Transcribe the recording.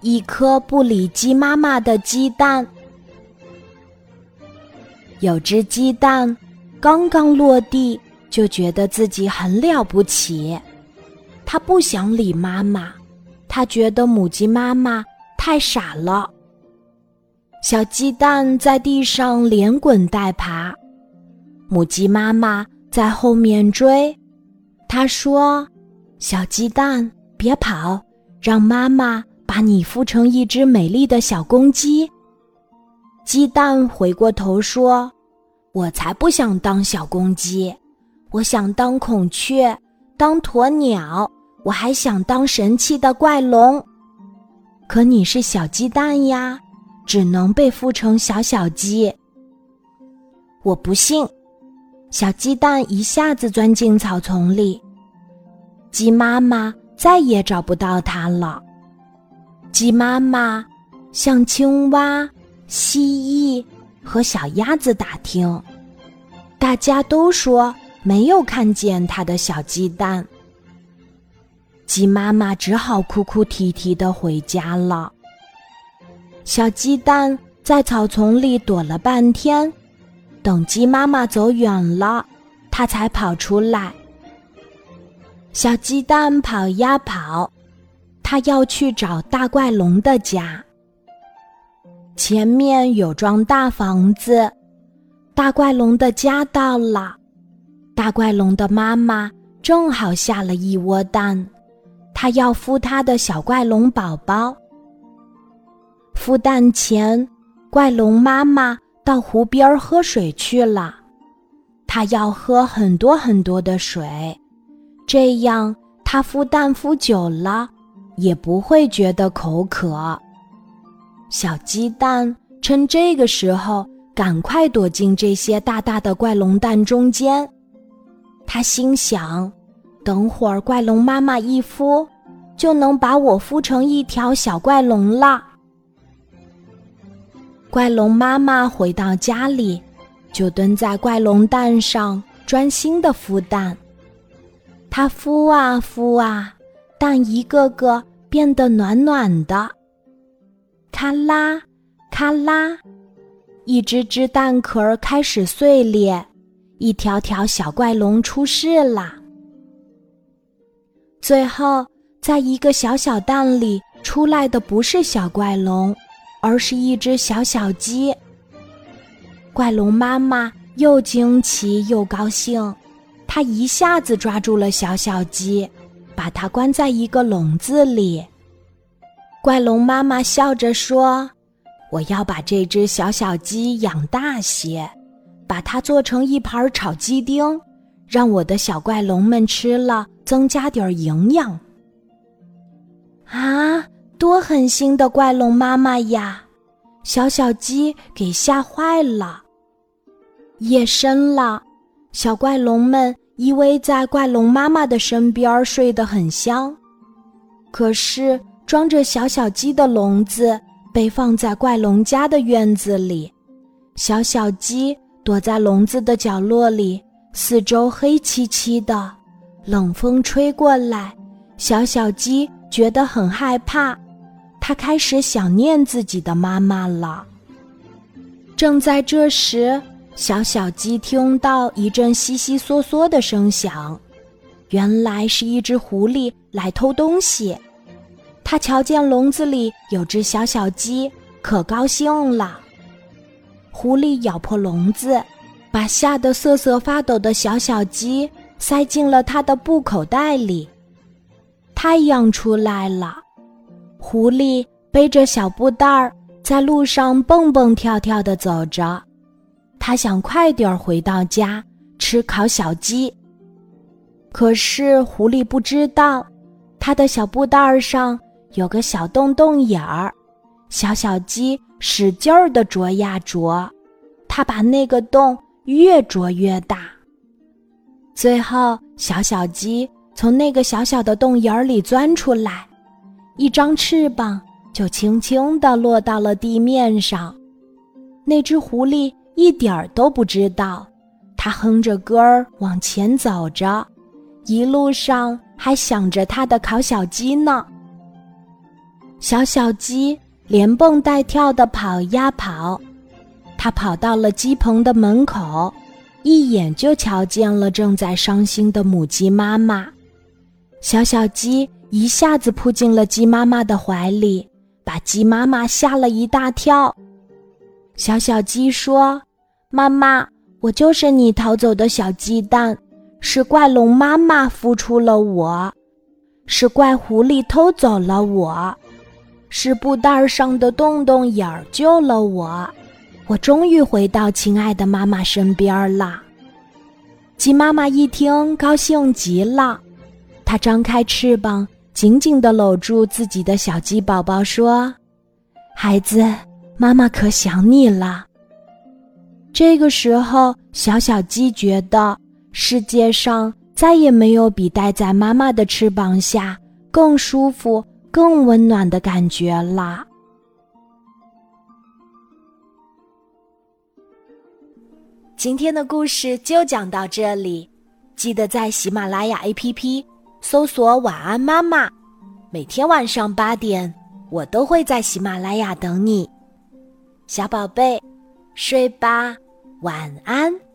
一颗不理鸡妈妈的鸡蛋。有只鸡蛋刚刚落地，就觉得自己很了不起。它不想理妈妈，它觉得母鸡妈妈太傻了。小鸡蛋在地上连滚带爬，母鸡妈妈在后面追。它说：“小鸡蛋，别跑，让妈妈。”把你孵成一只美丽的小公鸡。鸡蛋回过头说：“我才不想当小公鸡，我想当孔雀，当鸵鸟，我还想当神气的怪龙。可你是小鸡蛋呀，只能被孵成小小鸡。”我不信。小鸡蛋一下子钻进草丛里，鸡妈妈再也找不到它了。鸡妈妈向青蛙、蜥蜴和小鸭子打听，大家都说没有看见它的小鸡蛋。鸡妈妈只好哭哭啼啼的回家了。小鸡蛋在草丛里躲了半天，等鸡妈妈走远了，它才跑出来。小鸡蛋跑呀跑。他要去找大怪龙的家。前面有幢大房子，大怪龙的家到了。大怪龙的妈妈正好下了一窝蛋，它要孵它的小怪龙宝宝。孵蛋前，怪龙妈妈到湖边喝水去了，它要喝很多很多的水，这样它孵蛋孵久了。也不会觉得口渴。小鸡蛋趁这个时候赶快躲进这些大大的怪龙蛋中间。他心想：等会儿怪龙妈妈一孵，就能把我孵成一条小怪龙了。怪龙妈妈回到家里，就蹲在怪龙蛋上专心的孵蛋。它孵啊孵啊。蛋一个个变得暖暖的，咔啦，咔啦，一只只蛋壳开始碎裂，一条条小怪龙出世啦。最后，在一个小小蛋里出来的不是小怪龙，而是一只小小鸡。怪龙妈妈又惊奇又高兴，它一下子抓住了小小鸡。把它关在一个笼子里，怪龙妈妈笑着说：“我要把这只小小鸡养大些，把它做成一盘炒鸡丁，让我的小怪龙们吃了增加点营养。”啊，多狠心的怪龙妈妈呀！小小鸡给吓坏了。夜深了，小怪龙们。依偎在怪龙妈妈的身边，睡得很香。可是装着小小鸡的笼子被放在怪龙家的院子里，小小鸡躲在笼子的角落里，四周黑漆漆的，冷风吹过来，小小鸡觉得很害怕，它开始想念自己的妈妈了。正在这时。小小鸡听到一阵悉悉嗦嗦的声响，原来是一只狐狸来偷东西。它瞧见笼子里有只小小鸡，可高兴了。狐狸咬破笼子，把吓得瑟瑟发抖的小小鸡塞进了它的布口袋里。太阳出来了，狐狸背着小布袋儿在路上蹦蹦跳跳地走着。他想快点回到家吃烤小鸡，可是狐狸不知道，他的小布袋上有个小洞洞眼儿，小小鸡使劲儿的啄呀啄，它把那个洞越啄越大。最后，小小鸡从那个小小的洞眼儿里钻出来，一张翅膀就轻轻地落到了地面上。那只狐狸。一点儿都不知道，他哼着歌儿往前走着，一路上还想着他的烤小鸡呢。小小鸡连蹦带跳的跑呀跑，它跑到了鸡棚的门口，一眼就瞧见了正在伤心的母鸡妈妈。小小鸡一下子扑进了鸡妈妈的怀里，把鸡妈妈吓了一大跳。小小鸡说：“妈妈，我就是你逃走的小鸡蛋，是怪龙妈妈孵出了我，是怪狐狸偷走了我，是布袋上的洞洞眼儿救了我，我终于回到亲爱的妈妈身边了。”鸡妈妈一听，高兴极了。它张开翅膀，紧紧地搂住自己的小鸡宝宝，说：“孩子，妈妈可想你了。”这个时候，小小鸡觉得世界上再也没有比待在妈妈的翅膀下更舒服、更温暖的感觉了。今天的故事就讲到这里，记得在喜马拉雅 APP。搜索“晚安妈妈”，每天晚上八点，我都会在喜马拉雅等你，小宝贝，睡吧，晚安。